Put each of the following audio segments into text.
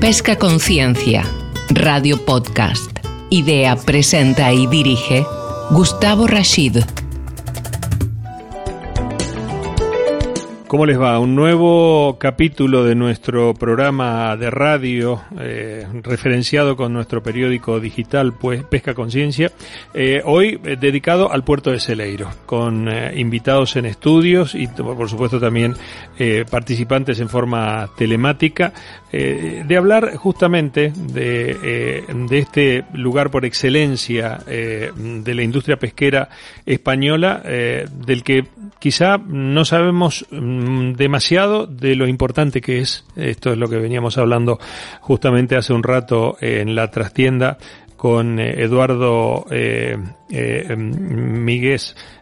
Pesca Conciencia, Radio Podcast. Idea, presenta y dirige Gustavo Rashid. ¿Cómo les va? Un nuevo capítulo de nuestro programa de radio eh, referenciado con nuestro periódico digital pues, Pesca Conciencia, eh, hoy eh, dedicado al puerto de Celeiro, con invitados en estudios y por supuesto también participantes en forma telemática, de hablar justamente de, este lugar por excelencia de la industria pesquera española, del que quizá no sabemos demasiado de lo importante que es. Esto es lo que veníamos hablando justamente hace un rato en la trastienda con eh, Eduardo eh, eh, Miguel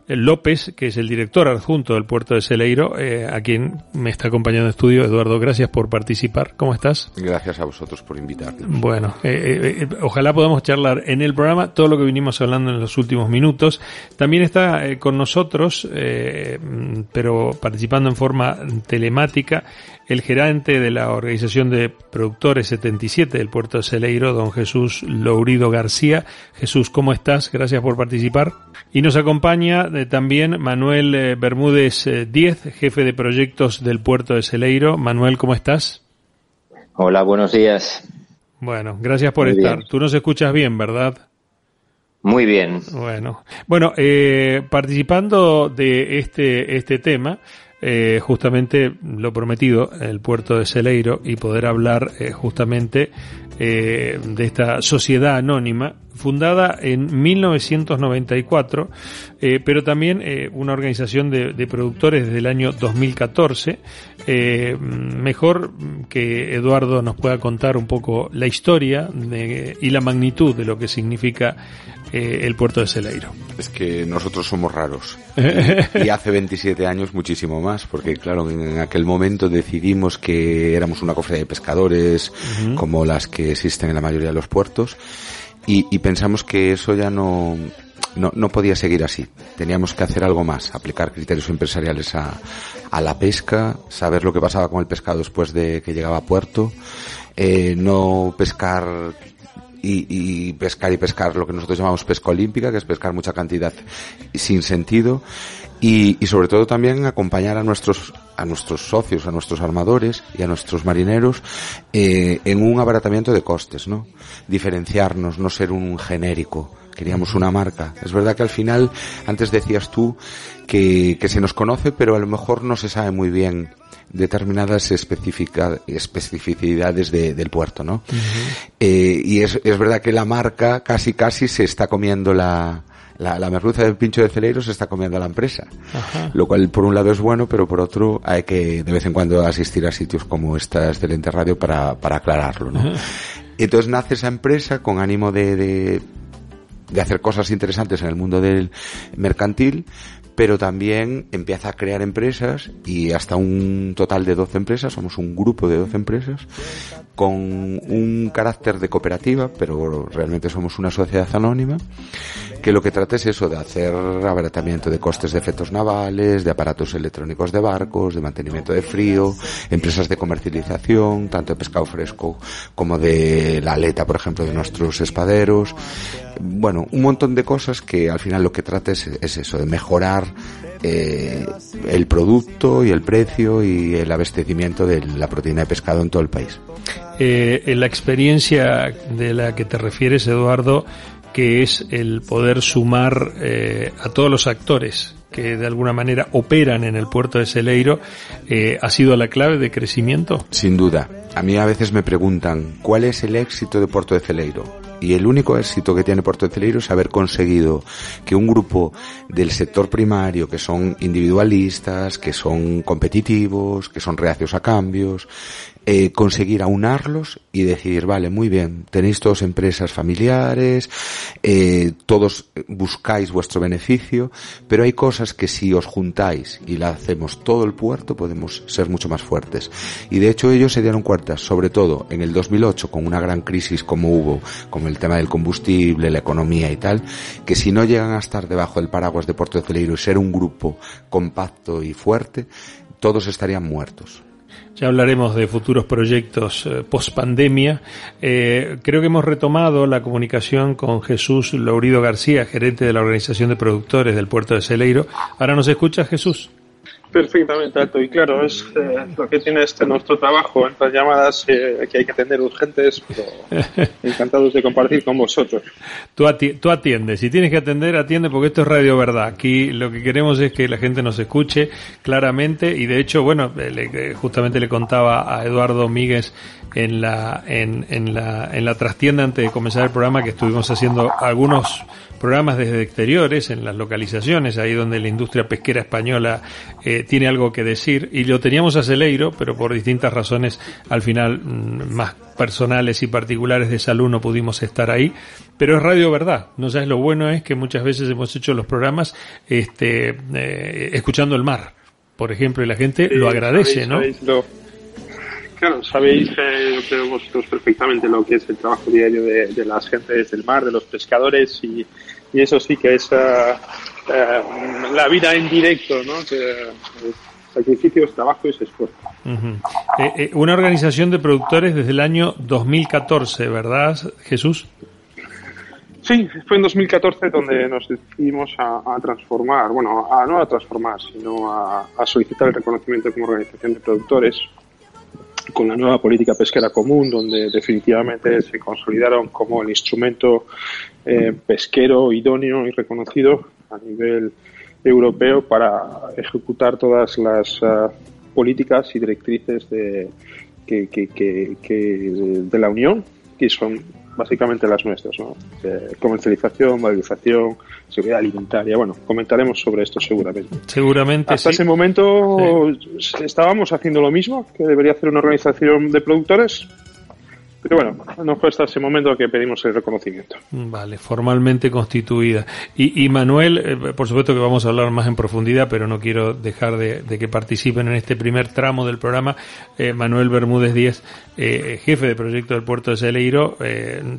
López, que es el director adjunto del puerto de Celeiro, eh, a quien me está acompañando en estudio. Eduardo, gracias por participar. ¿Cómo estás? Gracias a vosotros por invitarme. Bueno, eh, eh, ojalá podamos charlar en el programa todo lo que vinimos hablando en los últimos minutos. También está con nosotros, pero participando en forma telemática, el gerente de la Organización de Productores 77 del puerto de Celeiro, don Jesús Lourido García. Jesús, ¿cómo estás? Gracias por participar. Y nos acompaña eh, también Manuel eh, Bermúdez eh, jefe de proyectos del puerto de Celeiro. Manuel, ¿cómo estás? Hola, buenos días. Bueno, gracias por Muy estar. Bien. Tú nos escuchas bien, ¿verdad? Muy bien. Bueno, bueno, eh, participando de este este tema, eh, justamente lo prometido, el puerto de Celeiro y poder hablar eh, justamente eh, de esta sociedad anónima fundada en 1994, eh, pero también eh, una organización de, de, productores desde el año 2014. Eh, mejor que Eduardo nos pueda contar un poco la historia de, y la magnitud de lo que significa eh, el puerto de Celeiro. Es que nosotros somos raros. y hace 27 años muchísimo más, porque claro, en aquel momento decidimos que éramos una cofradía de pescadores, uh -huh. como las que existen en la mayoría de los puertos, y, y pensamos que eso ya no, no, no, podía seguir así. Teníamos que hacer algo más, aplicar criterios empresariales a, a, la pesca, saber lo que pasaba con el pescado después de que llegaba a puerto, eh, no pescar y, pescar y pescar lo que nosotros llamamos pesca olímpica, que es pescar mucha cantidad sin sentido, y, y sobre todo también acompañar a nuestros a nuestros socios, a nuestros armadores y a nuestros marineros eh, en un abaratamiento de costes, ¿no? Diferenciarnos, no ser un genérico. Queríamos una marca. Es verdad que al final, antes decías tú que, que se nos conoce, pero a lo mejor no se sabe muy bien determinadas especificidades de, del puerto, ¿no? Uh -huh. eh, y es, es verdad que la marca casi casi se está comiendo la, la, la merluza del pincho de Celeiro se está comiendo a la empresa. Ajá. Lo cual por un lado es bueno, pero por otro hay que de vez en cuando asistir a sitios como esta excelente radio para, para aclararlo, ¿no? Ajá. Entonces nace esa empresa con ánimo de, de, de hacer cosas interesantes en el mundo del mercantil, pero también empieza a crear empresas y hasta un total de 12 empresas, somos un grupo de 12 empresas, con un carácter de cooperativa, pero realmente somos una sociedad anónima, que lo que trata es eso, de hacer abaratamiento de costes de efectos navales, de aparatos electrónicos de barcos, de mantenimiento de frío, empresas de comercialización, tanto de pescado fresco como de la aleta, por ejemplo, de nuestros espaderos. Bueno, un montón de cosas que al final lo que trata es, es eso, de mejorar eh, el producto y el precio y el abastecimiento de la proteína de pescado en todo el país. Eh, en la experiencia de la que te refieres, Eduardo, que es el poder sumar eh, a todos los actores que de alguna manera operan en el puerto de Celeiro, eh, ¿ha sido la clave de crecimiento? Sin duda. A mí a veces me preguntan, ¿cuál es el éxito de Puerto de Celeiro? Y el único éxito que tiene Puerto Celeiro es haber conseguido que un grupo del sector primario, que son individualistas, que son competitivos, que son reacios a cambios, eh, conseguir aunarlos y decir, vale, muy bien, tenéis todos empresas familiares, eh, todos buscáis vuestro beneficio, pero hay cosas que si os juntáis y la hacemos todo el puerto podemos ser mucho más fuertes. Y de hecho ellos se dieron cuenta, sobre todo en el 2008, con una gran crisis como hubo, como el tema del combustible, la economía y tal, que si no llegan a estar debajo del paraguas de Puerto de Celeiro y ser un grupo compacto y fuerte, todos estarían muertos. Ya hablaremos de futuros proyectos eh, post pandemia. Eh, creo que hemos retomado la comunicación con Jesús Laurido García, gerente de la Organización de Productores del Puerto de Celeiro. Ahora nos escucha Jesús. Perfectamente, Alto. Y claro, es eh, lo que tiene este nuestro trabajo, estas llamadas eh, que hay que atender urgentes, pero encantados de compartir con vosotros. Tú, atiendes, si tienes que atender, atiende porque esto es Radio Verdad. Aquí lo que queremos es que la gente nos escuche claramente y de hecho, bueno, le, justamente le contaba a Eduardo Míguez en la, en, en, la, en la trastienda antes de comenzar el programa que estuvimos haciendo algunos programas desde exteriores, en las localizaciones, ahí donde la industria pesquera española eh, tiene algo que decir, y lo teníamos a Celeiro, pero por distintas razones al final mm, más personales y particulares de salud no pudimos estar ahí, pero es radio verdad, no sabes lo bueno es que muchas veces hemos hecho los programas este, eh, escuchando el mar, por ejemplo, y la gente lo agradece, ¿no? Claro, sabéis, eh, creo vosotros perfectamente lo que es el trabajo diario de, las gentes del mar, de los pescadores, y, eso sí que es eh, eh, la vida en directo, ¿no? Que, sacrificios, trabajo y esfuerzo. una organización de productores desde el año 2014, ¿verdad, Jesús? Sí, fue en 2014 donde nos decidimos a, transformar, bueno, a, no a transformar, sino a, a solicitar el reconocimiento como organización de productores con la nueva política pesquera común, donde definitivamente se consolidaron como el instrumento eh, pesquero idóneo y reconocido a nivel europeo para ejecutar todas las ah, políticas y directrices de, que, que, que, de la Unión, que son básicamente las nuestras, ¿no? comercialización, valorización, seguridad alimentaria. Bueno, comentaremos sobre esto seguramente. Seguramente. Hasta ese momento estábamos haciendo lo mismo que debería hacer una organización de productores, pero bueno, no fue ese momento que pedimos el reconocimiento. Vale, formalmente constituida. Y, Manuel, eh, por supuesto que vamos a hablar más en profundidad, pero no quiero dejar de, que participen en este primer tramo del programa. Eh, Manuel Bermúdez Díez, eh, jefe de proyecto del puerto de Celeiro,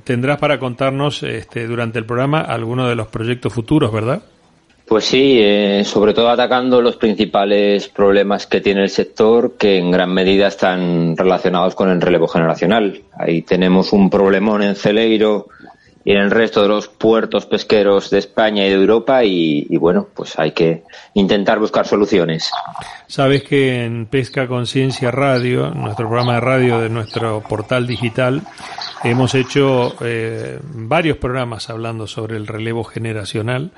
tendrás para contarnos este, durante el programa algunos de los proyectos futuros, ¿verdad? Pues sí, eh, sobre todo atacando los principales problemas que tiene el sector, que en gran medida están relacionados con el relevo generacional. Ahí tenemos un problemón en Celeiro y en el resto de los puertos pesqueros de España y de Europa y, bueno, pues hay que intentar buscar soluciones. Sabes que en Pesca Conciencia Radio, nuestro programa de radio de nuestro portal digital, hemos hecho eh, varios programas hablando sobre el relevo generacional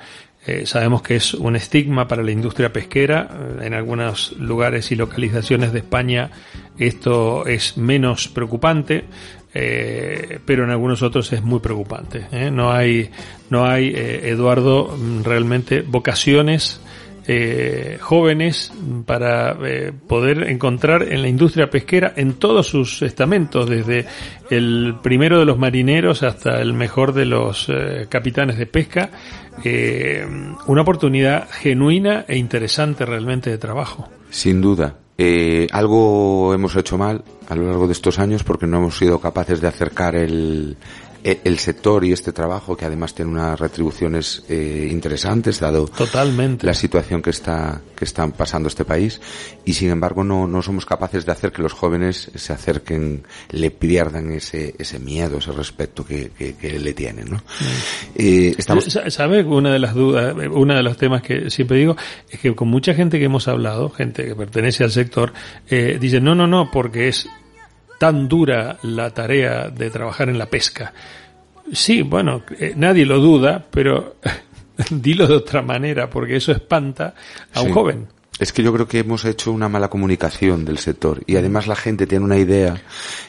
eh, sabemos que es un estigma para la industria pesquera. Eh, en algunos lugares y localizaciones de España esto es menos preocupante, eh, pero en algunos otros es muy preocupante. No hay, no hay Eduardo, realmente vocaciones eh, jóvenes para eh, poder encontrar en la industria pesquera en todos sus estamentos, desde el primero de los marineros hasta el mejor de los eh, capitanes de pesca, una oportunidad genuina e interesante realmente de trabajo. Sin duda. algo hemos hecho mal a lo largo de estos años porque no hemos sido capaces de acercar el, el sector y este trabajo que además tiene unas retribuciones eh, interesantes dado Totalmente. la situación que está que están pasando este país y sin embargo no, no somos capaces de hacer que los jóvenes se acerquen le pierdan ese ese miedo ese respeto que, que, le tienen ¿no? Eh, estamos... sabe una de las dudas uno de los temas que siempre digo es que con mucha gente que hemos hablado gente que pertenece al sector eh, dice no no no porque es tan dura la tarea de trabajar en la pesca. Sí, bueno, eh, nadie lo duda, pero dilo de otra manera, porque eso espanta a un joven. Es que yo creo que hemos hecho una mala comunicación del sector y además la gente tiene una idea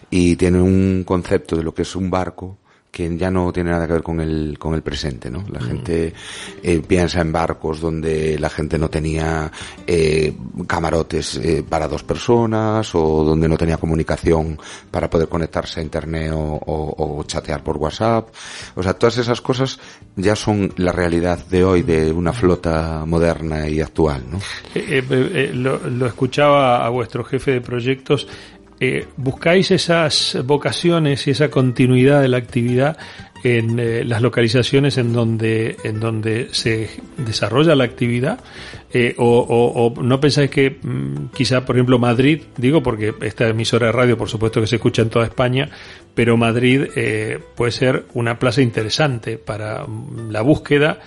y tiene un concepto de lo que es un barco que ya no tiene nada que ver con el, con el presente, ¿no? La mm. gente eh, piensa en barcos donde la gente no tenía eh, camarotes eh, para dos personas o donde no tenía comunicación para poder conectarse a internet o, o, chatear por WhatsApp. O sea, todas esas cosas ya son la realidad de hoy de una flota moderna y actual, ¿no? Lo, lo escuchaba a vuestro jefe de proyectos eh, buscáis esas vocaciones y esa continuidad de la actividad en eh, las localizaciones en donde, en donde se desarrolla la actividad? Eh, o, no pensáis que mm, quizá, por ejemplo, Madrid, digo porque esta emisora de radio, por supuesto que se escucha en toda España, pero Madrid eh, puede ser una plaza interesante para mm, la búsqueda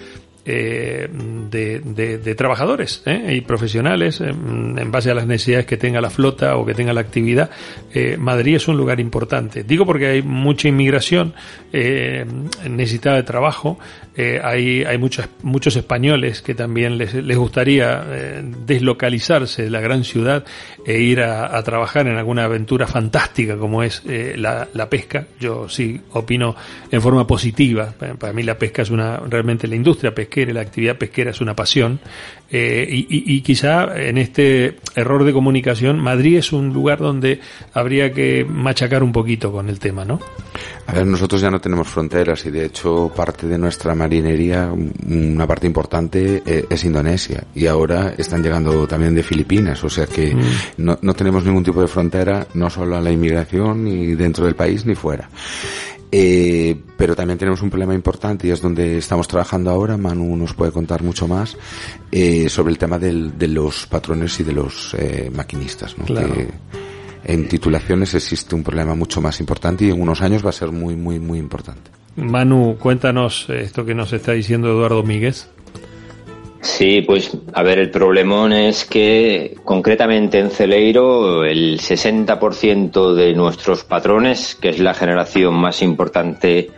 eh, de, de, trabajadores ¿eh? y profesionales en, base a las necesidades que tenga la flota o que tenga la actividad. Eh, Madrid es un lugar importante. Digo porque hay mucha inmigración eh, necesitada de trabajo. Eh, hay hay muchos, muchos españoles que también les, les gustaría deslocalizarse de la gran ciudad e ir a, a, trabajar en alguna aventura fantástica como es la, la pesca. Yo sí opino en forma positiva. Para, mí la pesca es una realmente la industria pesquera la actividad pesquera es una pasión. Eh, y, quizá en este error de comunicación, Madrid es un lugar donde habría que machacar un poquito con el tema, ¿no? A ver, nosotros ya no tenemos fronteras y de hecho parte de nuestra marinería, una parte importante eh, es Indonesia y ahora están llegando también de Filipinas, o sea que mm. no, no tenemos ningún tipo de frontera, no solo a la inmigración ni dentro del país ni fuera. Eh, pero también tenemos un problema importante y es donde estamos trabajando ahora. Manu nos puede contar mucho más eh, sobre el tema del, de los patrones y de los eh, maquinistas. ¿no? Que en titulaciones existe un problema mucho más importante y en unos años va a ser muy, muy, muy importante. Manu, cuéntanos esto que nos está diciendo Eduardo Míguez. Sí, pues a ver, el problemón es que concretamente en Celeiro el 60% de nuestros patrones, que es la generación más importante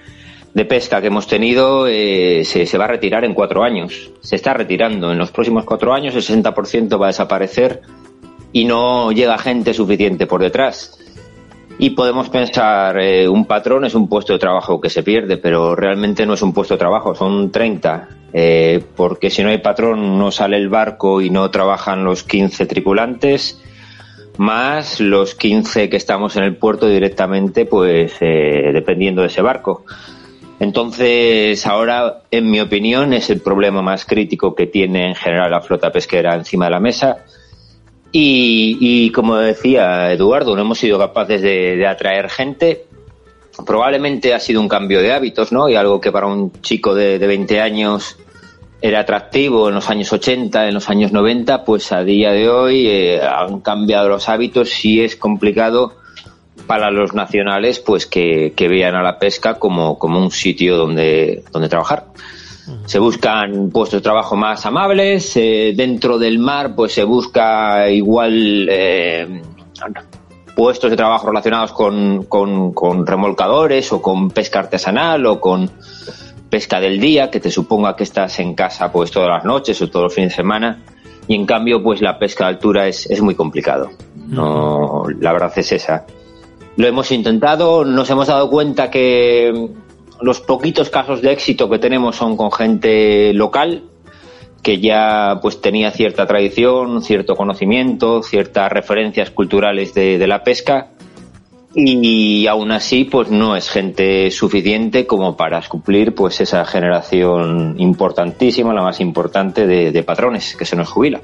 de pesca que hemos tenido, eh, se, se, va a retirar en cuatro años. Se está retirando. En los próximos cuatro años el 60% va a desaparecer y no llega gente suficiente por detrás. Y podemos pensar, eh, un patrón es un puesto de trabajo que se pierde, pero realmente no es un puesto de trabajo, son 30. Eh, porque si no hay patrón no sale el barco y no trabajan los 15 tripulantes, más los 15 que estamos en el puerto directamente, pues eh, dependiendo de ese barco. Entonces, ahora, en mi opinión, es el problema más crítico que tiene en general la flota pesquera encima de la mesa y, como decía Eduardo, no hemos sido capaces de, atraer gente. Probablemente ha sido un cambio de hábitos, ¿no? Y algo que para un chico de, de 20 años era atractivo en los años 80, en los años 90, pues a día de hoy eh, han cambiado los hábitos y es complicado para los nacionales pues que, que vean a la pesca como, como un sitio donde, donde trabajar. Se buscan puestos de trabajo más amables. Eh, dentro del mar, pues se busca igual eh, puestos de trabajo relacionados con, con, remolcadores o con pesca artesanal o con pesca del día, que te suponga que estás en casa pues todas las noches o todos los fines de semana. Y en cambio, pues la pesca de altura es, es muy complicado. No, la verdad es esa. Lo hemos intentado, nos hemos dado cuenta que los poquitos casos de éxito que tenemos son con gente local que ya pues tenía cierta tradición, cierto conocimiento, ciertas referencias culturales de, la pesca y aún así pues no es gente suficiente como para cumplir pues esa generación importantísima, la más importante de, patrones que se nos jubila.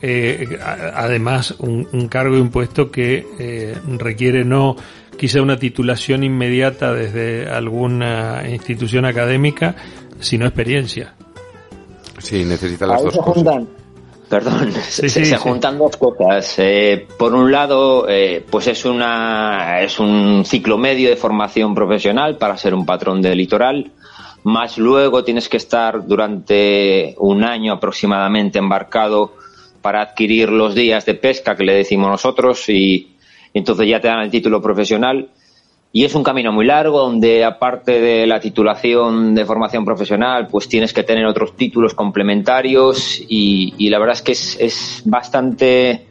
Eh, además, un, cargo impuesto que eh, requiere no quizá una titulación inmediata desde alguna institución académica, sino experiencia. Sí, necesita las dos cosas. Perdón, se, juntan dos cosas. Eh, por un lado, eh, pues es una es un ciclo medio de formación profesional para ser un patrón de litoral. Más luego tienes que estar durante un año aproximadamente embarcado para adquirir los días de pesca que le decimos nosotros y entonces ya te dan el título profesional. Y es un camino muy largo donde aparte de la titulación de formación profesional, pues tienes que tener otros títulos complementarios y, la verdad es que es, bastante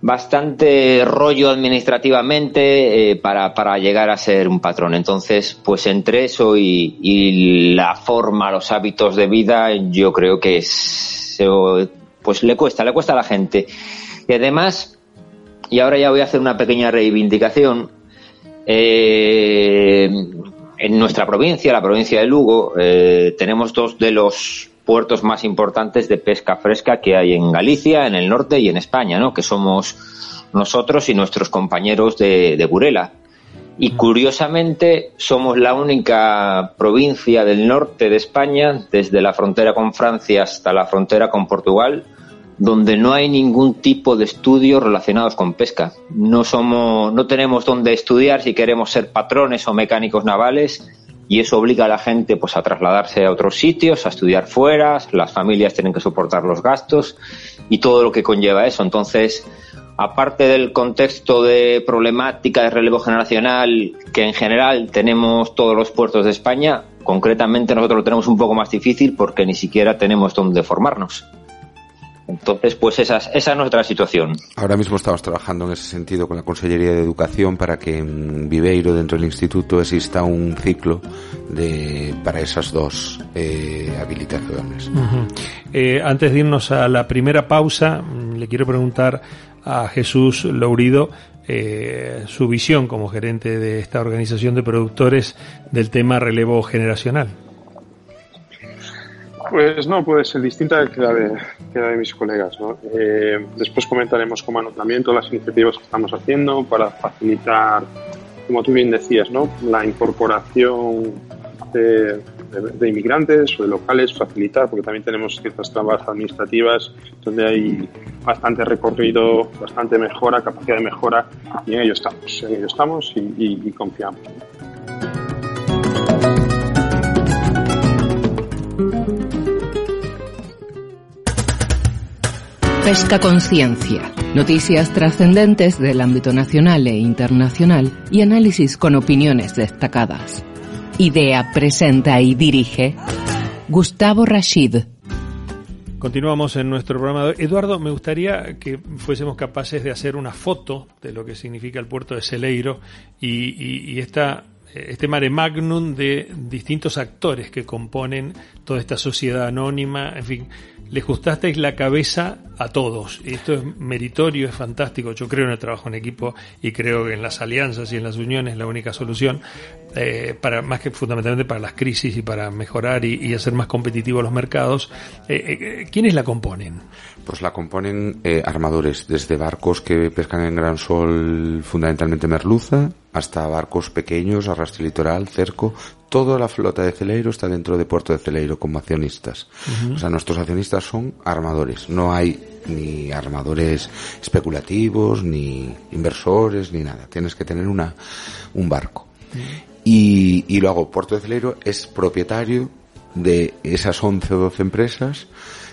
bastante rollo administrativamente eh, para, para, llegar a ser un patrón. Entonces, pues entre eso y, y, la forma, los hábitos de vida, yo creo que es, pues le cuesta, le cuesta a la gente. Y además, y ahora ya voy a hacer una pequeña reivindicación. Eh, en nuestra provincia, la provincia de Lugo, eh, tenemos dos de los puertos más importantes de pesca fresca que hay en Galicia, en el norte y en España, ¿no? que somos nosotros y nuestros compañeros de, de Burela. Y curiosamente somos la única provincia del norte de España, desde la frontera con Francia hasta la frontera con Portugal, donde no hay ningún tipo de estudios relacionados con pesca. No somos, no tenemos donde estudiar si queremos ser patrones o mecánicos navales y eso obliga a la gente pues a trasladarse a otros sitios, a estudiar fuera, las familias tienen que soportar los gastos y todo lo que conlleva eso. Entonces, aparte del contexto de problemática de relevo generacional que en general tenemos todos los puertos de España, concretamente nosotros lo tenemos un poco más difícil porque ni siquiera tenemos donde formarnos. Entonces, pues esa es, esa es nuestra situación. Ahora mismo estamos trabajando en ese sentido con la Consellería de Educación para que en Viveiro, dentro del instituto, exista un ciclo de, para esas dos eh, habilitaciones. eh, antes de irnos a la primera pausa, mm, le quiero preguntar a Jesús Lourido eh, su visión como gerente de esta organización de productores del tema relevo generacional. Pues no puede ser distinta la de, que la de mis colegas. ¿no? Eh, después comentaremos también todas las iniciativas que estamos haciendo para facilitar, como tú bien decías, ¿no? la incorporación de, inmigrantes o de locales, facilitar, porque también tenemos ciertas trabas administrativas donde hay bastante recorrido, bastante mejora, capacidad de mejora, y en ello estamos, en ello estamos y confiamos. Pesca Conciencia. Noticias trascendentes del ámbito nacional e internacional y análisis con opiniones destacadas. Idea, presenta y dirige Gustavo Rashid. Continuamos en nuestro programa. Eduardo, me gustaría que fuésemos capaces de hacer una foto de lo que significa el puerto de Celeiro y, y, y esta este mare magnum de distintos actores que componen toda esta sociedad anónima, en fin, les gustasteis la cabeza a todos. Esto es meritorio, es fantástico. Yo creo en el trabajo en equipo y creo que en las alianzas y en las uniones es la única solución, eh, para más que fundamentalmente para las crisis y para mejorar y, y hacer más competitivos los mercados. Eh, eh, ¿Quiénes la componen? Pues la componen eh, armadores, desde barcos que pescan en gran sol, fundamentalmente merluza, hasta barcos pequeños, arrastre litoral, cerco. Toda la flota de Celeiro está dentro de Puerto de Celeiro como accionistas. Uh -huh. O sea, nuestros accionistas son armadores. No hay ni armadores especulativos, ni inversores, ni nada. Tienes que tener una, un barco. Uh -huh. y, y luego Puerto de Celeiro es propietario de esas 11 o 12 empresas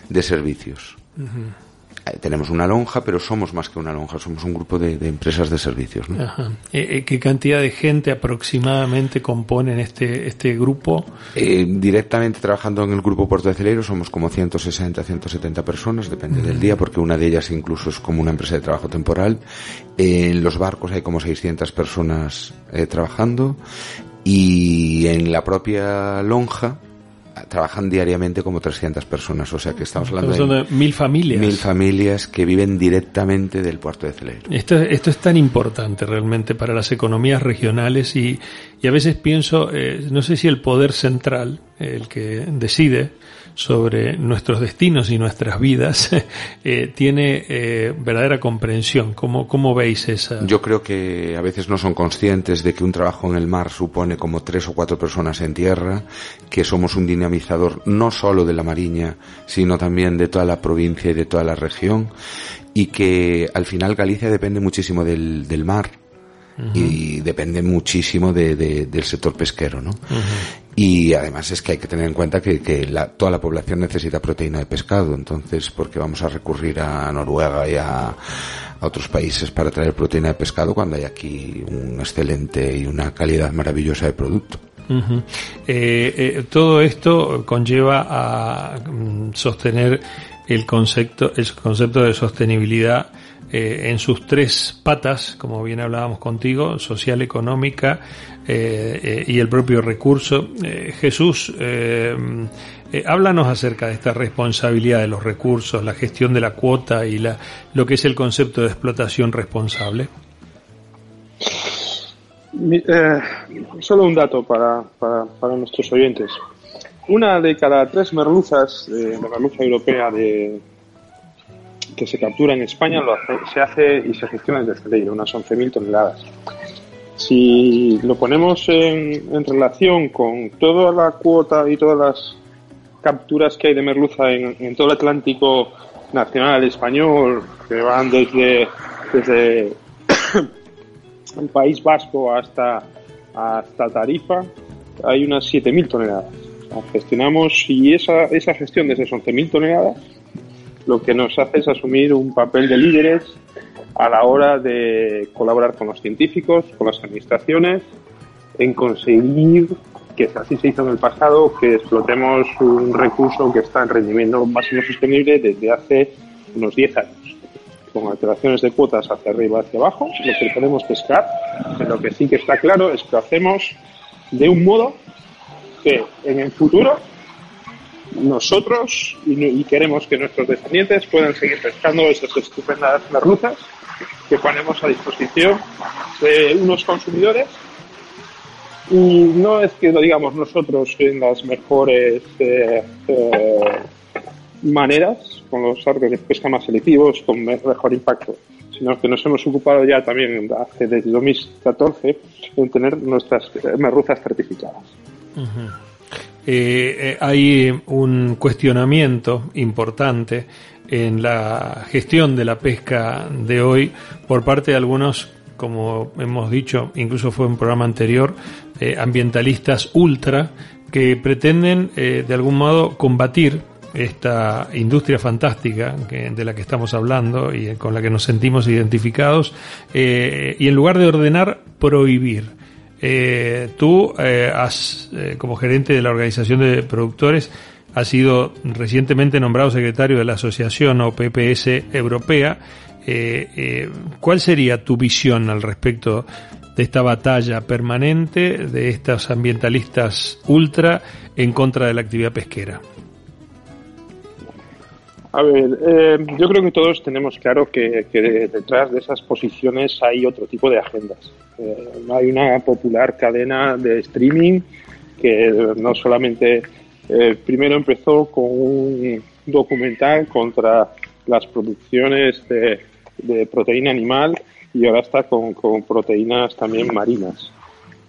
de servicios. Uh -huh. Tenemos una lonja, pero somos más que una lonja, somos un grupo de, de empresas de servicios. ¿no? Ajá. Eh, ¿Qué cantidad de gente aproximadamente componen este, este grupo? Eh, directamente trabajando en el grupo Puerto de Celeiro somos como 160, 170 personas, depende uh -huh. del día, porque una de ellas incluso es como una empresa de trabajo temporal. Eh, en los barcos hay como 600 personas eh, trabajando y en la propia lonja trabajan diariamente como 300 personas, o sea que estamos hablando estamos de, de, mil familias. Mil familias que viven directamente del puerto de Celeiro. Esto, esto es tan importante realmente para las economías regionales y, y a veces pienso, eh, no sé si el poder central, el que decide, sobre nuestros destinos y nuestras vidas eh, tiene eh, verdadera comprensión. ¿Cómo, ¿Cómo veis esa? Yo creo que a veces no son conscientes de que un trabajo en el mar supone como tres o cuatro personas en tierra, que somos un dinamizador no solo de la Mariña, sino también de toda la provincia y de toda la región, y que al final Galicia depende muchísimo del, del mar. Uh -huh. y depende muchísimo de, de, del sector pesquero, ¿no? Uh -huh. Y además es que hay que tener en cuenta que, que la, toda la población necesita proteína de pescado, entonces, porque vamos a recurrir a Noruega y a, a otros países para traer proteína de pescado cuando hay aquí un excelente y una calidad maravillosa de producto? Uh -huh. eh, eh, todo esto conlleva a um, sostener el concepto, el concepto de sostenibilidad eh, en sus tres patas, como bien hablábamos contigo, social, económica eh, eh, y el propio recurso. Eh, Jesús, eh, háblanos acerca de esta responsabilidad de los recursos, la gestión de la cuota y la, lo que es el concepto de explotación responsable. solo un dato para, nuestros oyentes. Una de cada tres merluzas de la merluza europea de, que se captura en España lo hace, se hace y se gestiona desde Celeiro, unas 11.000 toneladas. Si lo ponemos en, relación con toda la cuota y todas las capturas que hay de merluza en, todo el Atlántico nacional español, que van desde, desde el País Vasco hasta, hasta Tarifa, hay unas 7.000 toneladas. gestionamos y esa, esa gestión de esas 11.000 toneladas lo que nos hace es asumir un papel de líderes a la hora de colaborar con los científicos, con las administraciones, en conseguir, que así se hizo en el pasado, que explotemos un recurso que está en rendimiento máximo sostenible desde hace unos 10 años. Con alteraciones de cuotas hacia arriba y hacia abajo, lo que podemos pescar, lo que sí que está claro es que hacemos de un modo que en el futuro nosotros y, queremos que nuestros descendientes puedan seguir pescando esas estupendas merluzas que ponemos a disposición de unos consumidores y no es que lo digamos nosotros en las mejores eh, eh, maneras, con los arcos de pesca más selectivos, con mejor impacto, sino que nos hemos ocupado ya también hace desde 2014 en tener nuestras merluzas certificadas. Eh, eh, hay un cuestionamiento importante en la gestión de la pesca de hoy por parte de algunos, como hemos dicho, incluso fue un programa anterior, eh, ambientalistas ultra que pretenden de algún modo combatir esta industria fantástica de la que estamos hablando y con la que nos sentimos identificados y en lugar de ordenar prohibir eh, tú eh, has, eh, como gerente de la organización de productores, has sido recientemente nombrado secretario de la Asociación o PPS Europea. ¿Cuál sería tu visión al respecto de esta batalla permanente de estos ambientalistas ultra en contra de la actividad pesquera? A ver, eh, yo creo que todos tenemos claro que, detrás de esas posiciones hay otro tipo de agendas. Eh, hay una popular cadena de streaming que no solamente eh, primero empezó con un documental contra las producciones de, proteína animal y ahora está con, con proteínas también marinas.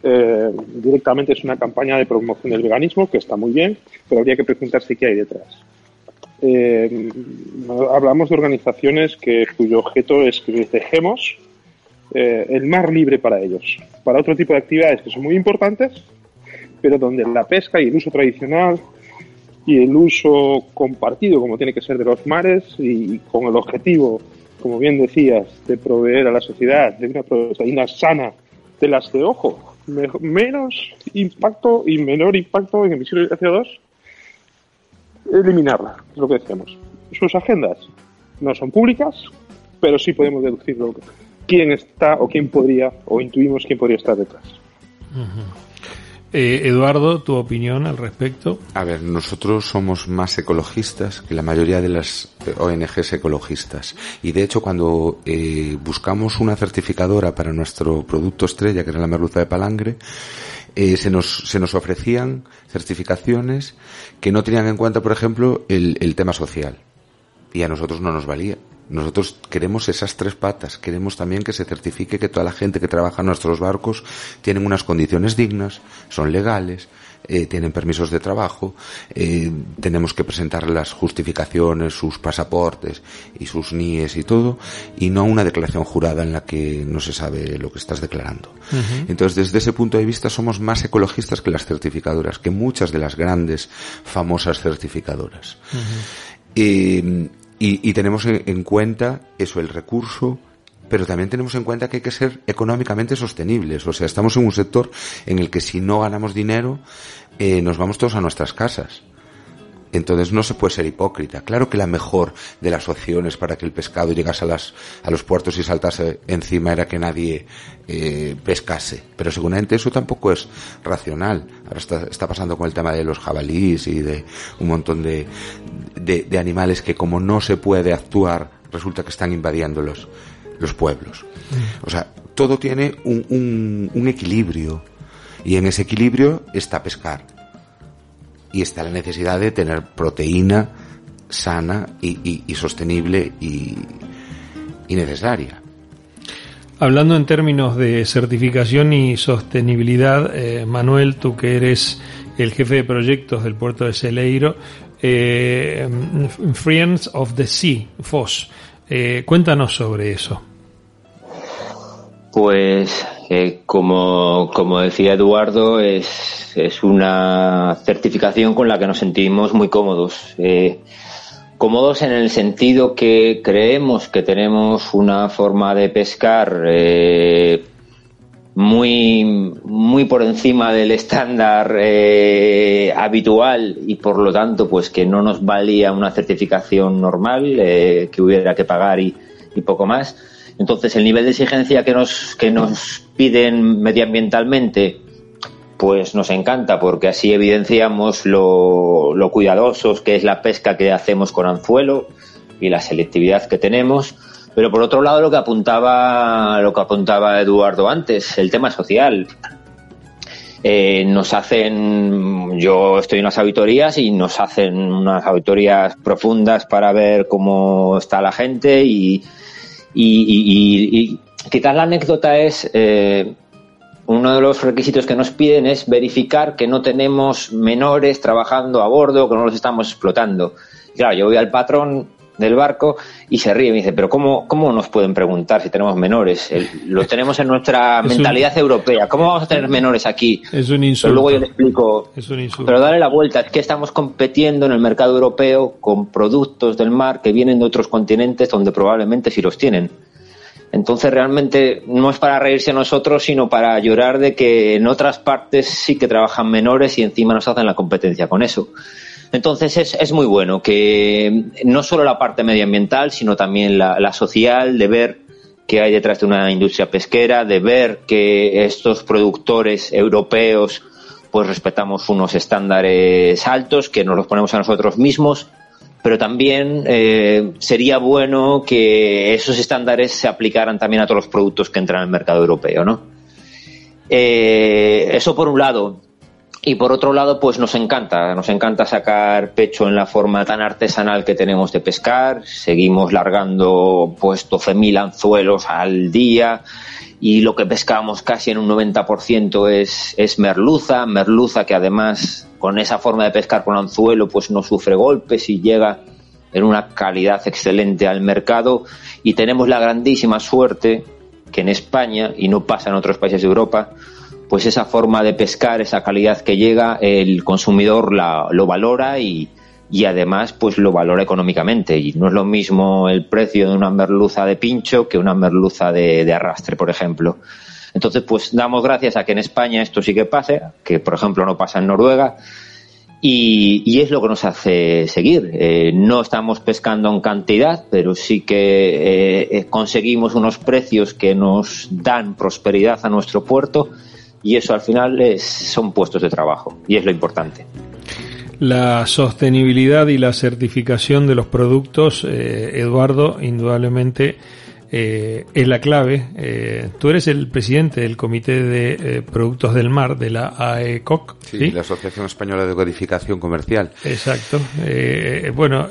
directamente es una campaña de promoción del veganismo que está muy bien, pero habría que preguntarse qué hay detrás eh, hablamos de organizaciones que, cuyo objeto es que dejemos eh, el mar libre para ellos, para otro tipo de actividades que son muy importantes, pero donde la pesca y el uso tradicional y el uso compartido, como tiene que ser de los mares, y con el objetivo, como bien decías, de proveer a la sociedad de una proteína sana de las de ojo, menos impacto y menor impacto en emisiones de CO2 eliminarla, es lo que decíamos. Sus agendas no son públicas, pero sí podemos deducir quién está o quién podría, o intuimos quién podría estar detrás. Eh, Eduardo, tu opinión al respecto. A ver, nosotros somos más ecologistas que la mayoría de las ONGs ecologistas. Y de hecho, cuando eh, buscamos una certificadora para nuestro producto estrella, que era la merluza de palangre, eh, se, nos, se nos ofrecían certificaciones que no tenían en cuenta, por ejemplo, el, el tema social. Y a nosotros no nos valía. Nosotros queremos esas tres patas. Queremos también que se certifique que toda la gente que trabaja en nuestros barcos tienen unas condiciones dignas, son legales, eh, tienen permisos de trabajo, eh, tenemos que presentar las justificaciones, sus pasaportes y sus NIES y todo, y no una declaración jurada en la que no se sabe lo que estás declarando. Entonces, desde ese punto de vista, somos más ecologistas que las certificadoras, que muchas de las grandes, famosas certificadoras. Y, y, tenemos en cuenta eso, el recurso pero también tenemos en cuenta que hay que ser económicamente sostenibles. O sea, estamos en un sector en el que si no ganamos dinero, eh, nos vamos todos a nuestras casas. Entonces no se puede ser hipócrita. Claro que la mejor de las opciones para que el pescado llegase a, las, a los puertos y saltase encima era que nadie eh, pescase. Pero seguramente eso tampoco es racional. Ahora está, está, pasando con el tema de los jabalíes y de un montón de, de, de animales que como no se puede actuar, resulta que están invadiéndolos los pueblos. O sea, todo tiene un, un, equilibrio y en ese equilibrio está pescar y está la necesidad de tener proteína sana y, y, sostenible y, y necesaria. Hablando en términos de certificación y sostenibilidad, eh, Manuel, tú que eres el jefe de proyectos del puerto de Celeiro, eh, Friends of the Sea, FOS. Eh, cuéntanos sobre eso. Pues como, como decía Eduardo, es, es, una certificación con la que nos sentimos muy cómodos cómodos en el sentido que creemos que tenemos una forma de pescar eh, muy, muy por encima del estándar eh, habitual y por lo tanto pues que no nos valía una certificación normal eh, que hubiera que pagar y, poco más. Entonces el nivel de exigencia que nos, que nos piden medioambientalmente pues nos encanta porque así evidenciamos lo, cuidadosos que es la pesca que hacemos con anzuelo y la selectividad que tenemos. Pero por otro lado, lo que apuntaba, lo que apuntaba Eduardo antes, el tema social. Eh, nos hacen, yo estoy en unas auditorías y nos hacen unas auditorías profundas para ver cómo está la gente y, y, quizás la anécdota es eh, uno de los requisitos que nos piden es verificar que no tenemos menores trabajando a bordo, que no los estamos explotando. claro, yo voy al patrón del barco y se ríe y me dice, pero ¿cómo, cómo nos pueden preguntar si tenemos menores? lo tenemos en nuestra mentalidad europea. ¿Cómo vamos a tener menores aquí? Es un insulto. Pero luego yo le explico, pero dale la vuelta, es que estamos compitiendo en el mercado europeo con productos del mar que vienen de otros continentes donde probablemente sí los tienen. Entonces realmente no es para reírse nosotros, sino para llorar de que en otras partes sí que trabajan menores y encima nos hacen la competencia con eso. Entonces es, es muy bueno que no solo la parte medioambiental, sino también la, la social, de ver que hay detrás de una industria pesquera, de ver que estos productores europeos pues respetamos unos estándares altos, que nos los ponemos a nosotros mismos pero también eh, sería bueno que esos estándares se aplicaran también a todos los productos que entran al mercado europeo, ¿no? Eh, eso por un lado. Y por otro lado, pues nos encanta, nos encanta sacar pecho en la forma tan artesanal que tenemos de pescar. Seguimos largando pues 12.000 anzuelos al día y lo que pescamos casi en un 90% es, es merluza, merluza que además con esa forma de pescar con anzuelo pues no sufre golpes y llega en una calidad excelente al mercado y tenemos la grandísima suerte que en España y no pasa en otros países de Europa pues esa forma de pescar, esa calidad que llega, el consumidor la, lo valora y, y además pues lo valora económicamente y no es lo mismo el precio de una merluza de pincho que una merluza de, arrastre, por ejemplo. Entonces, pues damos gracias a que en España esto sí que pase, que por ejemplo no pasa en Noruega, y, es lo que nos hace seguir. Eh, no estamos pescando en cantidad, pero sí que eh, conseguimos unos precios que nos dan prosperidad a nuestro puerto y eso al final es, son puestos de trabajo y es lo importante. La sostenibilidad y la certificación de los productos, eh, Eduardo, indudablemente eh, es la clave. Eh, tú eres el presidente del Comité de eh, Productos del Mar de la AECOC. Sí, la Asociación Española de Codificación Comercial. Exacto. Eh, bueno,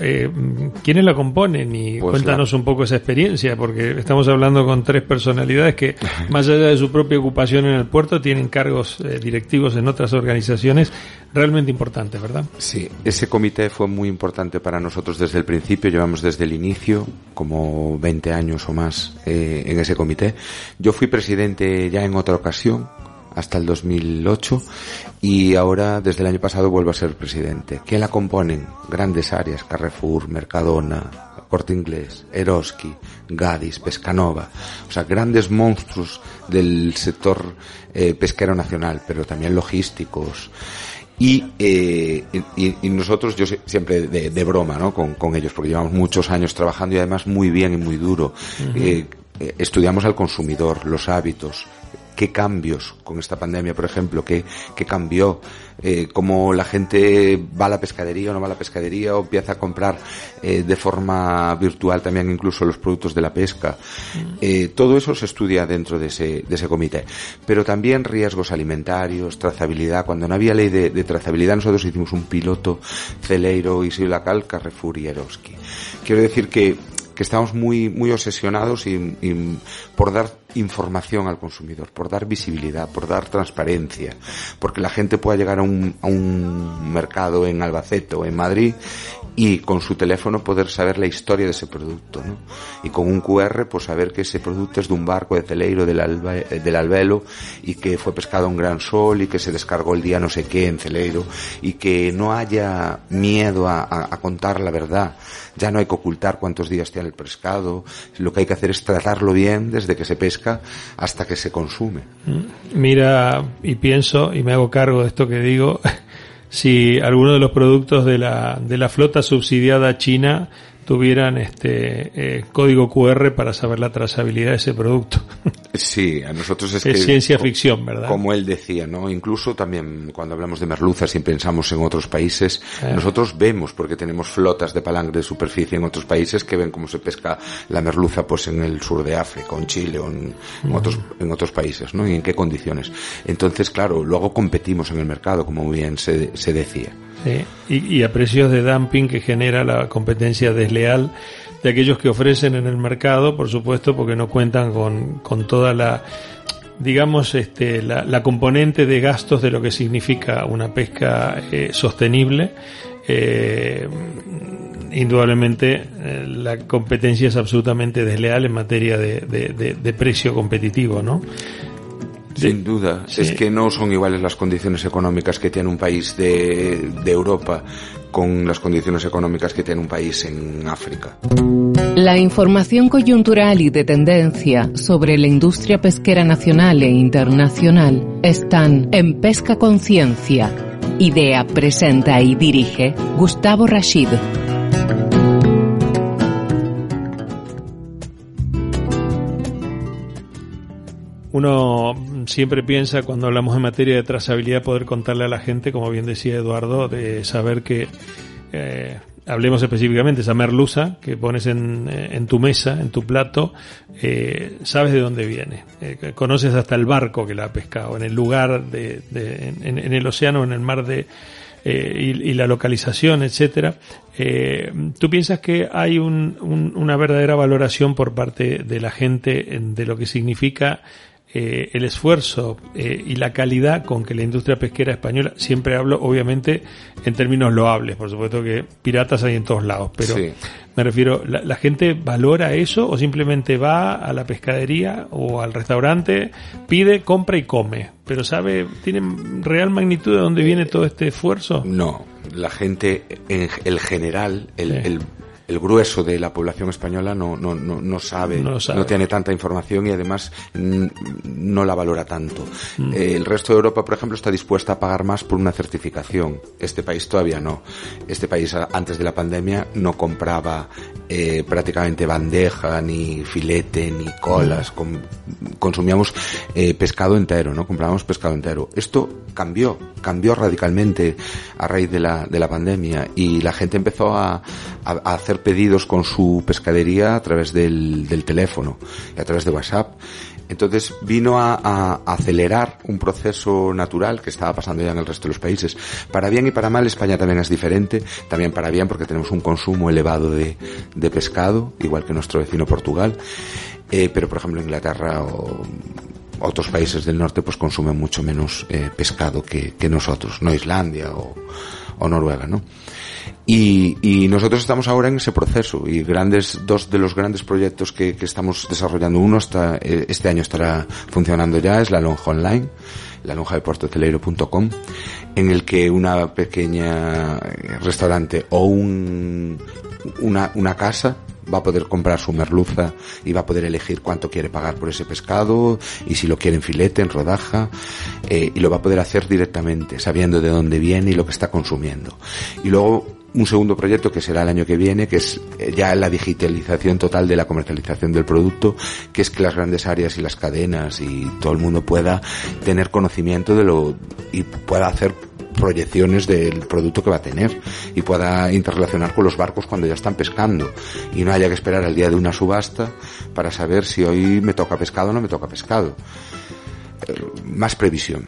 ¿quiénes la componen? Y pues cuéntanos un poco esa experiencia, porque estamos hablando con tres personalidades que, más allá de su propia ocupación en el puerto, tienen cargos directivos en otras organizaciones realmente importantes, ¿verdad? Sí, ese comité fue muy importante para nosotros desde el principio. Llevamos desde el inicio, como 20 años o más eh, en ese comité. Yo fui presidente ya en otra ocasión, hasta el 2008, y ahora desde el año pasado vuelvo a ser presidente. ¿Qué la componen? Grandes áreas, Carrefour, Mercadona, Corte Inglés, Eroski, Gadis, Pescanova, o sea, grandes monstruos del sector eh, pesquero nacional, pero también logísticos. Y, eh, y, nosotros, yo siempre de, broma, ¿no? Con, ellos, porque llevamos muchos años trabajando y además muy bien y muy duro. Eh, eh, estudiamos al consumidor, los hábitos, qué cambios con esta pandemia, por ejemplo, qué, qué cambió, eh, cómo la gente va a la pescadería o no va a la pescadería o empieza a comprar eh, de forma virtual también incluso los productos de la pesca. Mm. Eh, todo eso se estudia dentro de ese, de ese comité. Pero también riesgos alimentarios, trazabilidad. Cuando no había ley de, trazabilidad, nosotros hicimos un piloto Celeiro, Isilacal, Carrefour y Eroski. Quiero decir que que estamos muy, muy obsesionados y, por dar información al consumidor, por dar visibilidad, por dar transparencia, porque la gente pueda llegar a un, a un mercado en Albacete o en Madrid y con su teléfono poder saber la historia de ese producto, ¿no? Y con un QR, pues saber que ese producto es de un barco de Celeiro del, del Albelo y que fue pescado un gran sol y que se descargó el día no sé qué en Celeiro y que no haya miedo a, a, a contar la verdad. Ya no hay que ocultar cuántos días tiene el pescado. Lo que hay que hacer es tratarlo bien desde que se pesca hasta que se consume. Mira, y pienso, y me hago cargo de esto que digo, si alguno de los productos de la, de la flota subsidiada china tuvieran este eh, código QR para saber la trazabilidad de ese producto. Sí, a nosotros es, es que, ciencia ficción, ¿verdad? Como él decía, ¿no? Incluso también cuando hablamos de merluzas y pensamos en otros países, Eh. nosotros vemos, porque tenemos flotas de palangre de superficie en otros países que ven cómo se pesca la merluza pues en el sur de África, en Chile, o en, en otros, en otros países, ¿no? Y en qué condiciones. Entonces, claro, luego competimos en el mercado, como bien se, se decía. Sí, y, a precios de dumping que genera la competencia desleal de aquellos que ofrecen en el mercado, por supuesto, porque no cuentan con, con toda la, digamos, este, la, componente de gastos de lo que significa una pesca eh, sostenible. Eh, indudablemente eh, la competencia es absolutamente desleal en materia de, de precio competitivo, ¿no? Sin duda, Sí. es que no son iguales las condiciones económicas que tiene un país de, de Europa con las condiciones económicas que tiene un país en África. La información coyuntural y de tendencia sobre la industria pesquera nacional e internacional están en Pesca Conciencia. Idea, presenta y dirige Gustavo Rashid. Uno siempre piensa cuando hablamos en materia de trazabilidad poder contarle a la gente, como bien decía Eduardo, de saber que eh, hablemos específicamente esa merluza que pones en, eh, tu mesa, en tu plato, eh, sabes de dónde viene, eh, conoces hasta el barco que la ha pescado, en el lugar de, de en, el océano, en el mar de eh, y, y, la localización, etcétera. Eh, ¿Tú piensas que hay un, un, una verdadera valoración por parte de la gente de lo que significa eh, el esfuerzo eh, y la calidad con que la industria pesquera española, siempre hablo obviamente en términos loables, por supuesto que piratas hay en todos lados, pero Sí. me refiero, ¿la, la gente valora eso o simplemente va a la pescadería o al restaurante, pide, compra y come? Pero sabe, ¿tiene real magnitud de dónde viene todo este esfuerzo? No, la gente, en el general, el, Sí. el, el grueso de la población española no, no, no, no sabe, No sabe. tiene tanta información y además mm, no la valora tanto. Mm. Eh, el resto de Europa, por ejemplo, está dispuesta a pagar más por una certificación. Este país todavía no. Este país antes de la pandemia no compraba eh, prácticamente bandeja, ni filete, ni colas. Com- consumíamos eh, pescado entero, ¿no? Comprábamos pescado entero. Esto cambió, cambió radicalmente a raíz de la, de la pandemia y la gente empezó a, a- a hacer pedidos con su pescadería a través del, del teléfono y a través de WhatsApp. Entonces vino a, acelerar un proceso natural que estaba pasando ya en el resto de los países. Para bien y para mal, España también es diferente. También para bien porque tenemos un consumo elevado de, de pescado, igual que nuestro vecino Portugal. Eh, pero por ejemplo Inglaterra o otros países del norte pues consumen mucho menos eh, pescado que, nosotros, no Islandia o Noruega, ¿no? Y, y nosotros estamos ahora en ese proceso y grandes, dos de los grandes proyectos que, que estamos desarrollando, uno está, eh, este año estará funcionando ya, es la lonja online, la lonja de puertoceleiro.com, en el que una pequeña restaurante o un, una, una casa va a poder comprar su merluza y va a poder elegir cuánto quiere pagar por ese pescado y si lo quiere en filete, en rodaja, eh, y lo va a poder hacer directamente, sabiendo de dónde viene y lo que está consumiendo. Y luego un segundo proyecto que será el año que viene, que es eh, ya la digitalización total de la comercialización del producto, que es que las grandes áreas y las cadenas y todo el mundo pueda tener conocimiento de lo y pueda hacer proyecciones del producto que va a tener y pueda interrelacionar con los barcos cuando ya están pescando y no haya que esperar al día de una subasta para saber si hoy me toca pescado o no me toca pescado. Eh, Más previsión.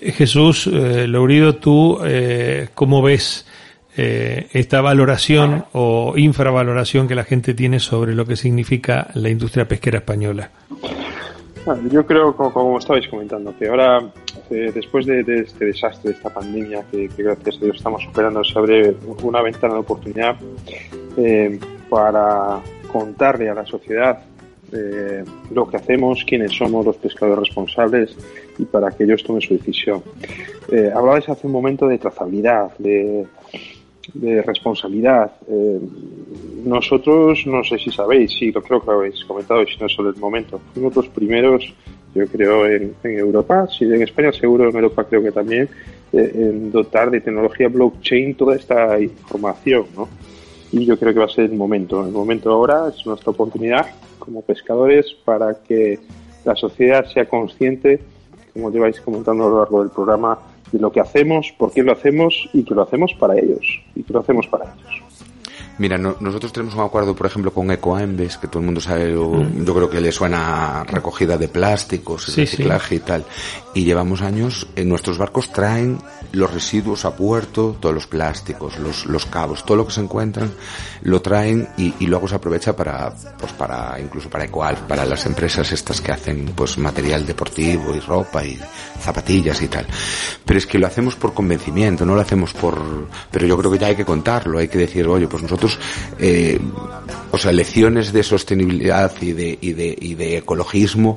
Eh, Jesús, eh, Laurido, tú, eh, ¿cómo ves esta valoración o infravaloración que la gente tiene sobre lo que significa la industria pesquera española? Yo creo, como, estabais comentando, que ahora, eh, después de, este desastre, de esta pandemia, que, gracias a Dios estamos superando, se abre una ventana de oportunidad eh, para contarle a la sociedad eh, lo que hacemos, quiénes somos los pescadores responsables y para que ellos tomen su decisión. Hablabais hace un momento de trazabilidad, de responsabilidad. Nosotros, no sé si sabéis, sí, lo creo que lo habéis comentado y si no es solo el momento, fuimos los primeros, yo creo, en, Europa, sí, en España seguro, en Europa creo que también, eh, en dotar de tecnología blockchain toda esta información, ¿no? Y yo creo que va a ser el momento. El momento ahora es nuestra oportunidad como pescadores para que la sociedad sea consciente, como lleváis comentando a lo largo del programa, de lo que hacemos, por qué lo hacemos y que lo hacemos para ellos. Y que lo hacemos para ellos. Mira, nosotros tenemos un acuerdo, por ejemplo, con Ecoembes, que todo el mundo sabe, mm. yo creo que le suena recogida de plásticos, reciclaje y tal. Y llevamos años, en nuestros barcos traen los residuos a puerto, todos los plásticos, los, los cabos, todo lo que se encuentran, lo traen y, y luego se aprovecha para, pues para, incluso para Ecoalf, para las empresas estas que hacen, pues material deportivo y ropa y zapatillas y tal. Pero es que lo hacemos por convencimiento, no lo hacemos por, pero yo creo que ya hay que contarlo, hay que decir, oye, pues nosotros eh, o sea, lecciones de sostenibilidad y de, y de, y de ecologismo,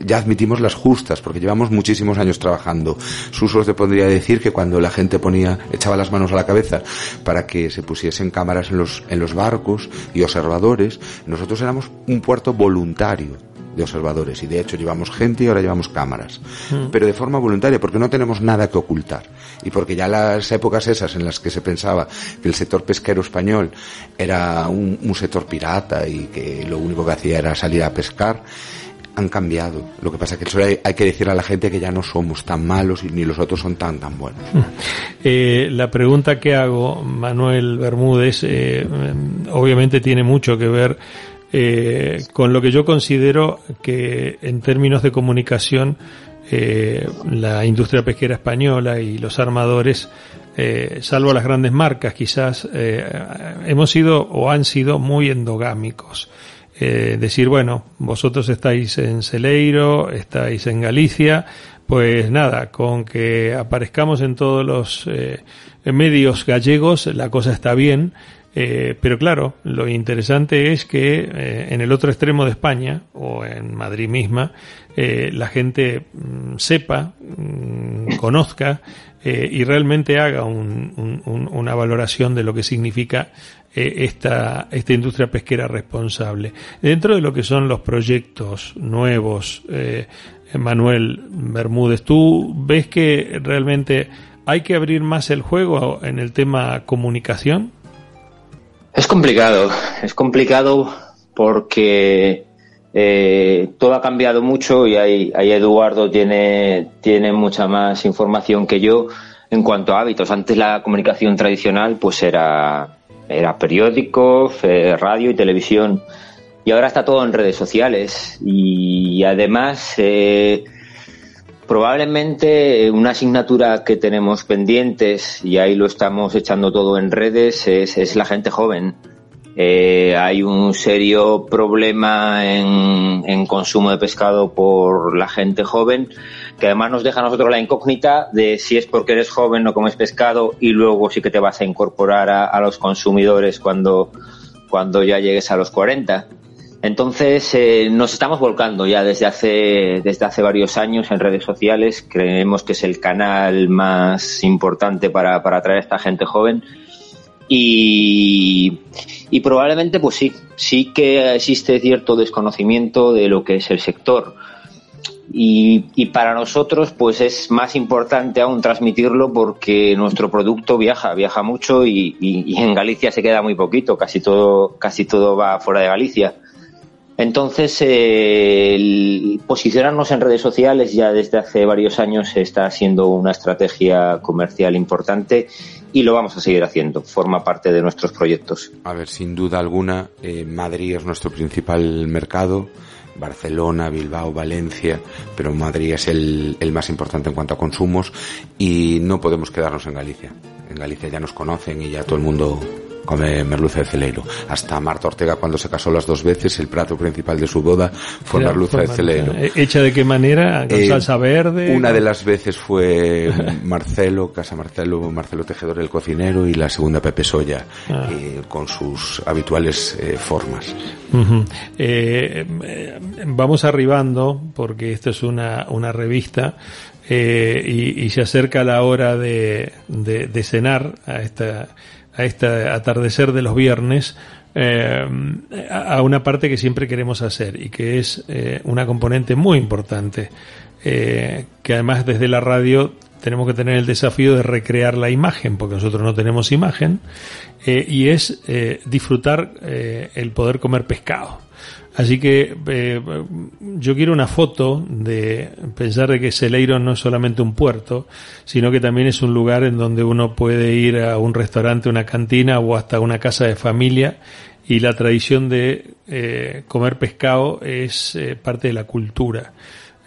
ya admitimos las justas, porque llevamos muchísimos años trabajando. Susos te podría decir que cuando la gente ponía, echaba las manos a la cabeza para que se pusiesen cámaras en los, en los barcos y observadores, nosotros éramos un puerto voluntario de observadores y de hecho llevamos gente y ahora llevamos cámaras, pero de forma voluntaria porque no tenemos nada que ocultar y porque ya las épocas esas en las que se pensaba que el sector pesquero español era un, sector pirata y que lo único que hacía era salir a pescar, han cambiado. Lo que pasa es que eso hay, que decir a la gente que ya no somos tan malos y ni los otros son tan tan buenos. Mm. Eh, la pregunta que hago, Manuel Bermúdez, eh, obviamente tiene mucho que ver eh, con lo que yo considero que en términos de comunicación eh, la industria pesquera española y los armadores, eh, salvo las grandes marcas, quizás eh, hemos sido o han sido muy endogámicos. Eh, decir, bueno, vosotros estáis en Celeiro, estáis en Galicia, pues nada, con que aparezcamos en todos los medios gallegos, la cosa está bien eh, pero claro, lo interesante es que eh, en el otro extremo de España, o en Madrid misma, eh, la gente mm, sepa, mm, conozca y realmente haga una valoración de lo que significa esta, esta industria pesquera responsable. Dentro de lo que son los proyectos nuevos, Manuel Bermúdez, ¿tú ves que realmente hay que abrir más el juego en el tema comunicación? Es complicado, es complicado porque eh, todo ha cambiado mucho y ahí, Eduardo tiene, tiene mucha más información que yo en cuanto a hábitos. Antes la comunicación tradicional pues era, era periódicos, radio y televisión y ahora está todo en redes sociales y además eh, Probablemente una asignatura que tenemos pendientes, y ahí lo estamos echando todo en redes, es, la gente joven. Eh, hay un serio problema en, consumo de pescado por la gente joven, que además nos deja a nosotros la incógnita de si es porque eres joven no comes pescado y luego sí que te vas a incorporar a, a los consumidores cuando, cuando ya llegues a los 40. Entonces eh, nos estamos volcando ya desde hace desde hace varios años en redes sociales. Creemos que es el canal más importante para, para atraer a esta gente joven. Y, y probablemente, pues sí, sí que existe cierto desconocimiento de lo que es el sector. Y, y, para nosotros pues es más importante aún transmitirlo porque nuestro producto viaja, viaja mucho y, y, en Galicia se queda muy poquito, casi todo, casi todo va fuera de Galicia. Entonces, eh, posicionarnos en redes sociales ya desde hace varios años está siendo una estrategia comercial importante y lo vamos a seguir haciendo. Forma parte de nuestros proyectos. A ver, sin duda alguna, eh, Madrid es nuestro principal mercado. Barcelona, Bilbao, Valencia, pero Madrid es el, el más importante en cuanto a consumos y no podemos quedarnos en Galicia. En Galicia ya nos conocen y ya todo el mundo come merluza de celeiro. Hasta Marta Ortega cuando se casó las dos veces, el plato principal de su boda fue merluza de celeiro. ¿Hecha de qué manera? ¿Con eh, salsa verde? Una de las veces fue Marcelo, Casa Marcelo, Marcelo Tejedor el cocinero y la segunda Pepe Soya, ah. eh, con sus habituales eh, formas. vamos arribando, porque esto es una, una revista, y, se acerca la hora de, de, de cenar a esta a este atardecer de los viernes eh, a una parte que siempre queremos hacer y que es eh, una componente muy importante eh, que además desde la radio tenemos que tener el desafío de recrear la imagen porque nosotros no tenemos imagen y es disfrutar el poder comer pescado Así que eh, yo quiero una foto de pensar de que Celeiro no es solamente un puerto, sino que también es un lugar en donde uno puede ir a un restaurante, una cantina o hasta una casa de familia y la tradición de eh, comer pescado es eh, parte de la cultura.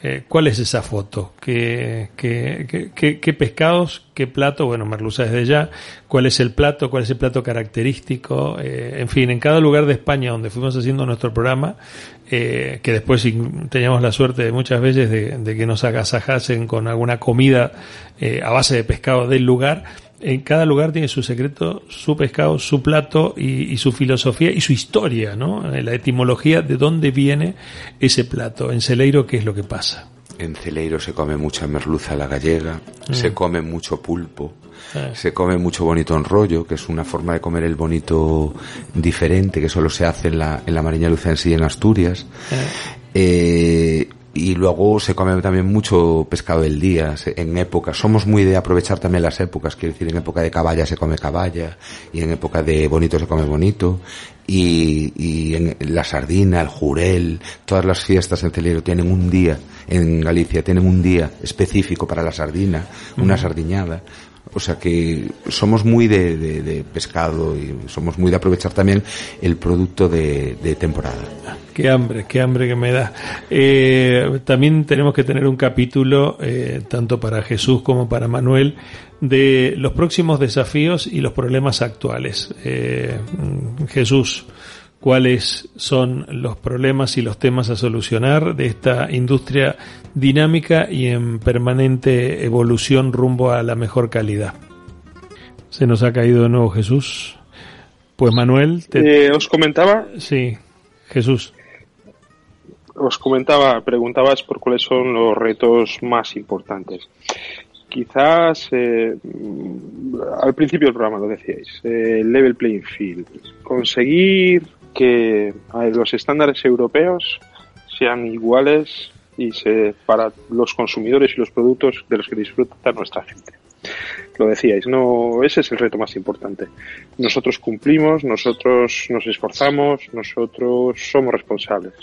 Eh, ¿Cuál es esa foto? ¿Qué, qué, qué, qué, pescados? ¿Qué plato? Bueno, merluza desde ya. ¿Cuál es el plato? ¿Cuál es el plato característico? Eh, en fin, en cada lugar de España donde fuimos haciendo nuestro programa, eh, que después teníamos la suerte de muchas veces de, de que nos agasajasen con alguna comida a base de pescado del lugar, en cada lugar tiene su secreto, su pescado, su plato y, su filosofía y su historia, ¿no? La etimología de dónde viene ese plato. En Celeiro, ¿qué es lo que pasa? En Celeiro se come mucha merluza a la gallega, mm. se come mucho pulpo, se come mucho bonito en rollo, que es una forma de comer el bonito diferente que solo se hace en la, en la Mariña Lucense y en Asturias. Eh, y luego se come también mucho pescado del día en época somos muy de aprovechar también las épocas quiero decir en época de caballa se come caballa y en época de bonito se come bonito y, y en la sardina el jurel todas las fiestas en Celero tienen un día en Galicia tienen un día específico para la sardina una sardiñada o sea que somos muy de, pescado y somos muy de aprovechar también el producto de, temporada. Qué hambre, qué hambre que me da. Eh, también tenemos que tener un capítulo, eh, tanto para Jesús como para Manuel, de los próximos desafíos y los problemas actuales. Eh, Jesús, cuáles son los problemas y los temas a solucionar de esta industria dinámica y en permanente evolución rumbo a la mejor calidad. Se nos ha caído de nuevo Jesús. Pues Manuel, te... Eh, os comentaba. Sí, Jesús. Os comentaba, preguntabas por cuáles son los retos más importantes. Quizás eh, al principio del programa lo decíais, eh, level playing field, conseguir que los estándares europeos sean iguales y se, para los consumidores y los productos de los que disfruta nuestra gente. Lo decíais, no, ese es el reto más importante. Nosotros cumplimos, nosotros nos esforzamos, nosotros somos responsables.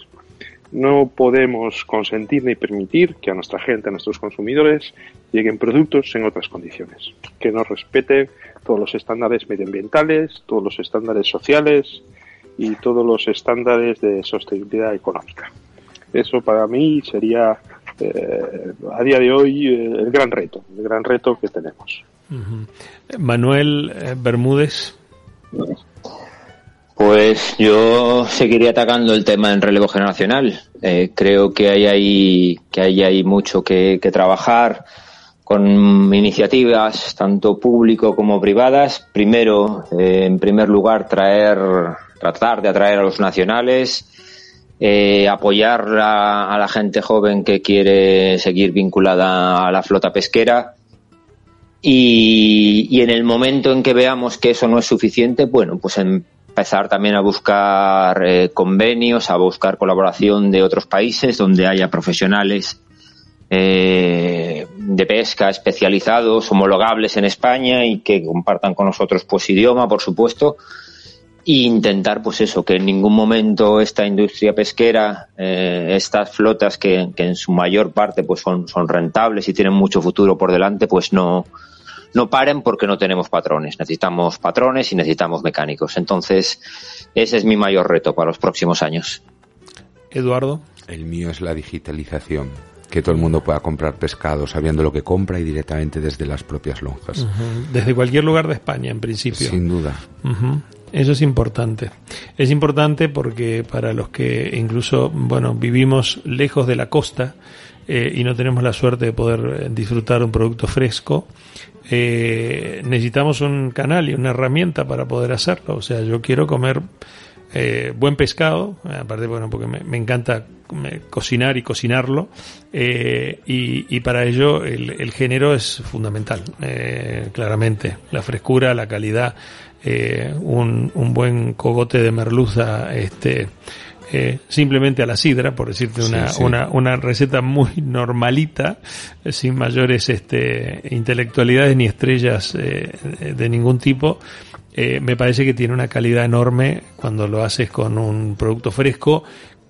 No podemos consentir ni permitir que a nuestra gente, a nuestros consumidores, lleguen productos en otras condiciones, que no respeten todos los estándares medioambientales, todos los estándares sociales, y todos los estándares de sostenibilidad económica. Eso para mí sería eh, a día de hoy eh, el gran reto, el gran reto que tenemos. Manuel eh, Bermúdez. Pues yo seguiría atacando el tema en relevo generacional. creo que hay ahí, que hay ahí mucho que, que trabajar con iniciativas tanto público como privadas. Primero, en primer lugar, traer tratar de atraer a los nacionales, eh, apoyar a, la gente joven que quiere seguir vinculada a la flota pesquera. Y, en el momento en que veamos que eso no es suficiente, bueno, pues empezar también a buscar eh, convenios, a buscar colaboración de otros países donde haya profesionales eh, de pesca especializados, homologables en España y que compartan con nosotros pues idioma, por supuesto, e intentar pues eso que en ningún momento esta industria pesquera eh, estas flotas que, en su mayor parte pues son, son rentables y tienen mucho futuro por delante pues no no paren porque no tenemos patrones necesitamos patrones y necesitamos mecánicos entonces ese es mi mayor reto para los próximos años Eduardo el mío es la digitalización que todo el mundo pueda comprar pescado sabiendo lo que compra y directamente desde las propias lonjas. Desde cualquier lugar de España, en principio. Sin duda. Eso es importante. Es importante porque para los que incluso, bueno, vivimos lejos de la costa eh, y no tenemos la suerte de poder disfrutar un producto fresco, eh, necesitamos un canal y una herramienta para poder hacerlo. O sea, yo quiero comer eh, buen pescado, aparte, bueno, porque me, encanta cocinar y cocinarlo, eh, y, para ello el, el género es fundamental, eh, claramente. La frescura, la calidad, eh, un, un buen cogote de merluza, este, eh, simplemente a la sidra, por decirte una, Una, una, receta muy normalita, sin mayores este, intelectualidades ni estrellas eh, de ningún tipo, eh, me parece que tiene una calidad enorme cuando lo haces con un producto fresco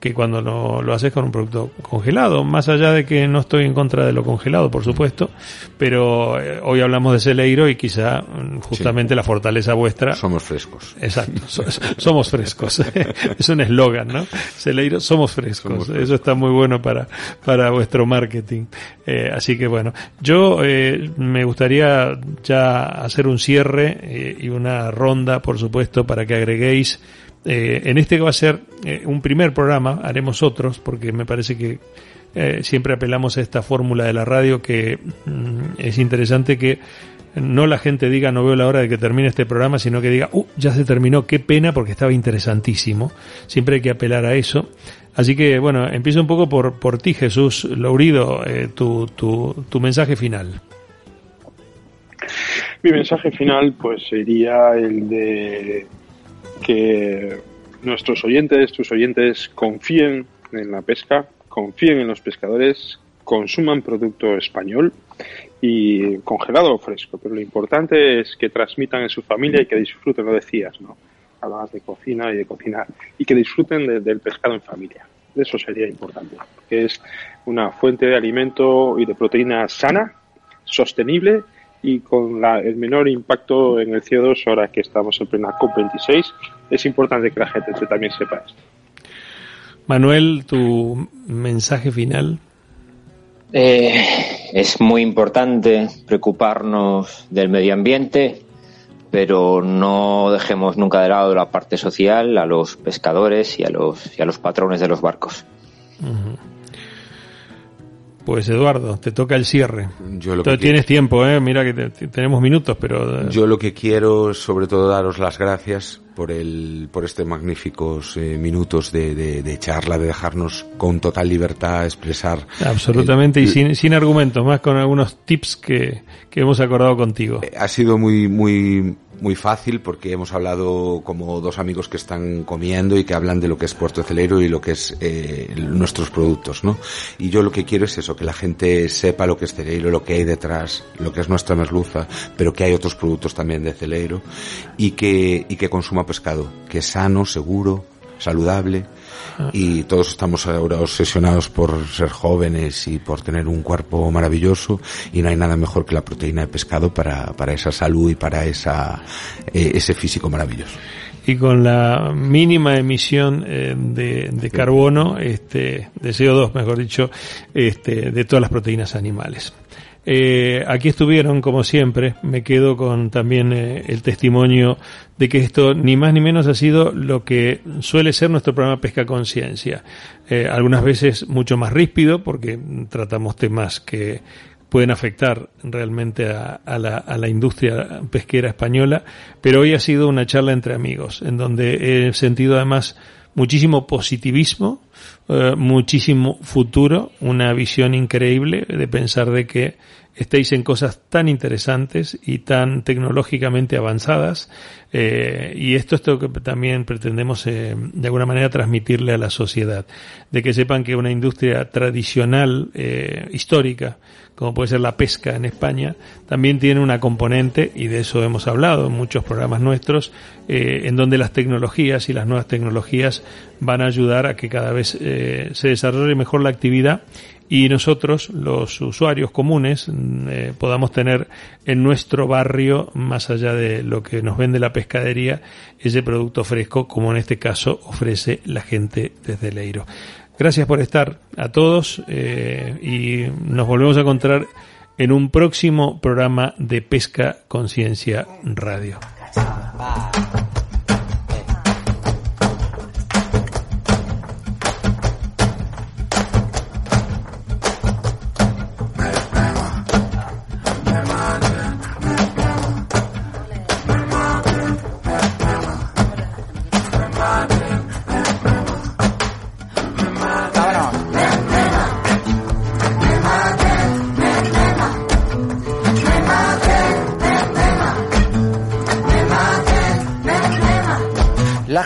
que cuando lo, lo, haces con un producto congelado, más allá de que no estoy en contra de lo congelado, por supuesto, pero eh, hoy hablamos de Celeiro y quizá mm, justamente la fortaleza vuestra. Somos frescos. Exacto, somos frescos. es un eslogan, ¿no? Celeiro, somos frescos. Eso está muy bueno para, para vuestro marketing. Eh, así que bueno, yo eh, me gustaría ya hacer un cierre eh, y una ronda, por supuesto, para que agreguéis eh, en este que va a ser eh, un primer programa, haremos otros, porque me parece que eh, siempre apelamos a esta fórmula de la radio que mm, es interesante que no la gente diga no veo la hora de que termine este programa, sino que diga, uh, ya se terminó, qué pena porque estaba interesantísimo. Siempre hay que apelar a eso. Así que bueno, empiezo un poco por, por ti, Jesús Laurido, tu, tu, tu mensaje final. Mi mensaje final pues sería el de que nuestros oyentes, tus oyentes, confíen en la pesca, confíen en los pescadores, consuman producto español y congelado o fresco. Pero lo importante es que transmitan en su familia y que disfruten, lo decías, ¿no? Hablabas de cocina y de cocinar. Y que disfruten del pescado en familia. Eso sería importante. Que es una fuente de alimento y de proteína sana, sostenible y con la, el menor impacto en el CO2 ahora que estamos en plena COP26. Es importante que la gente también sepa esto. Manuel, tu mensaje final. Eh, es muy importante preocuparnos del medio ambiente, pero no dejemos nunca de lado la parte social a los pescadores y a los, y a los patrones de los barcos. Pues Eduardo, te toca el cierre. Yo lo que tienes tiempo, ¿eh? mira que tenemos minutos, pero... Eh, Yo lo que quiero sobre todo daros las gracias por el por este magníficos eh, minutos de, de, charla, de dejarnos con total libertad expresar. Absolutamente, y sin, sin argumentos, más con algunos tips que, que hemos acordado contigo. Ha sido muy, muy, muy fácil porque hemos hablado como dos amigos que están comiendo y que hablan de lo que es Puerto Celero y lo que es eh, nuestros productos, ¿no? Y yo lo que quiero es eso, que la gente sepa lo que es Celeiro, lo que hay detrás, lo que es nuestra merluza, pero que hay otros productos también de Celeiro y que, y que consuma pescado, que es sano, seguro, saludable y todos estamos ahora obsesionados por ser jóvenes y por tener un cuerpo maravilloso y no hay nada mejor que la proteína de pescado para, para esa salud y para esa, eh, ese físico maravilloso y con la mínima emisión eh, de, de, carbono, este, de CO2, mejor dicho, este, de todas las proteínas animales. Eh, aquí estuvieron, como siempre, me quedo con también eh, el testimonio de que esto ni más ni menos ha sido lo que suele ser nuestro programa Pesca Conciencia. Eh, algunas veces mucho más ríspido porque tratamos temas que pueden afectar realmente a, la, a, la, industria pesquera española, pero hoy ha sido una charla entre amigos, en donde he sentido además muchísimo positivismo, eh, muchísimo futuro, una visión increíble de pensar de que estéis en cosas tan interesantes y tan tecnológicamente avanzadas eh, y esto es lo que también pretendemos eh, de alguna manera transmitirle a la sociedad, de que sepan que una industria tradicional, eh, histórica, como puede ser la pesca en España, también tiene una componente, y de eso hemos hablado en muchos programas nuestros, eh, en donde las tecnologías y las nuevas tecnologías van a ayudar a que cada vez eh, se desarrolle mejor la actividad y nosotros, los usuarios comunes, mm, eh, podamos tener en nuestro barrio, más allá de lo que nos vende la pescadería, ese producto fresco, como en este caso ofrece la gente desde Leiro. Gracias por estar a todos eh, y nos volvemos a encontrar en un próximo programa de Pesca Conciencia Radio.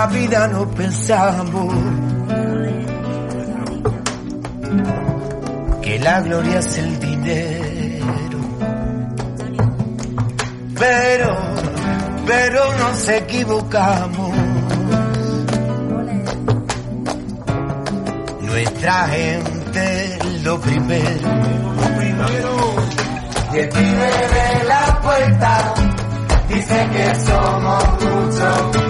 la vida no pensamos que la gloria es el dinero. Pero, pero nos equivocamos. Nuestra gente lo primero. Y el pibe de la puerta dice que somos muchos.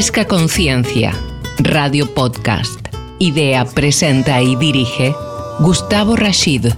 ma. Pesca Conciencia, Radio Podcast. Idea, presenta y dirige Gustavo Rashid.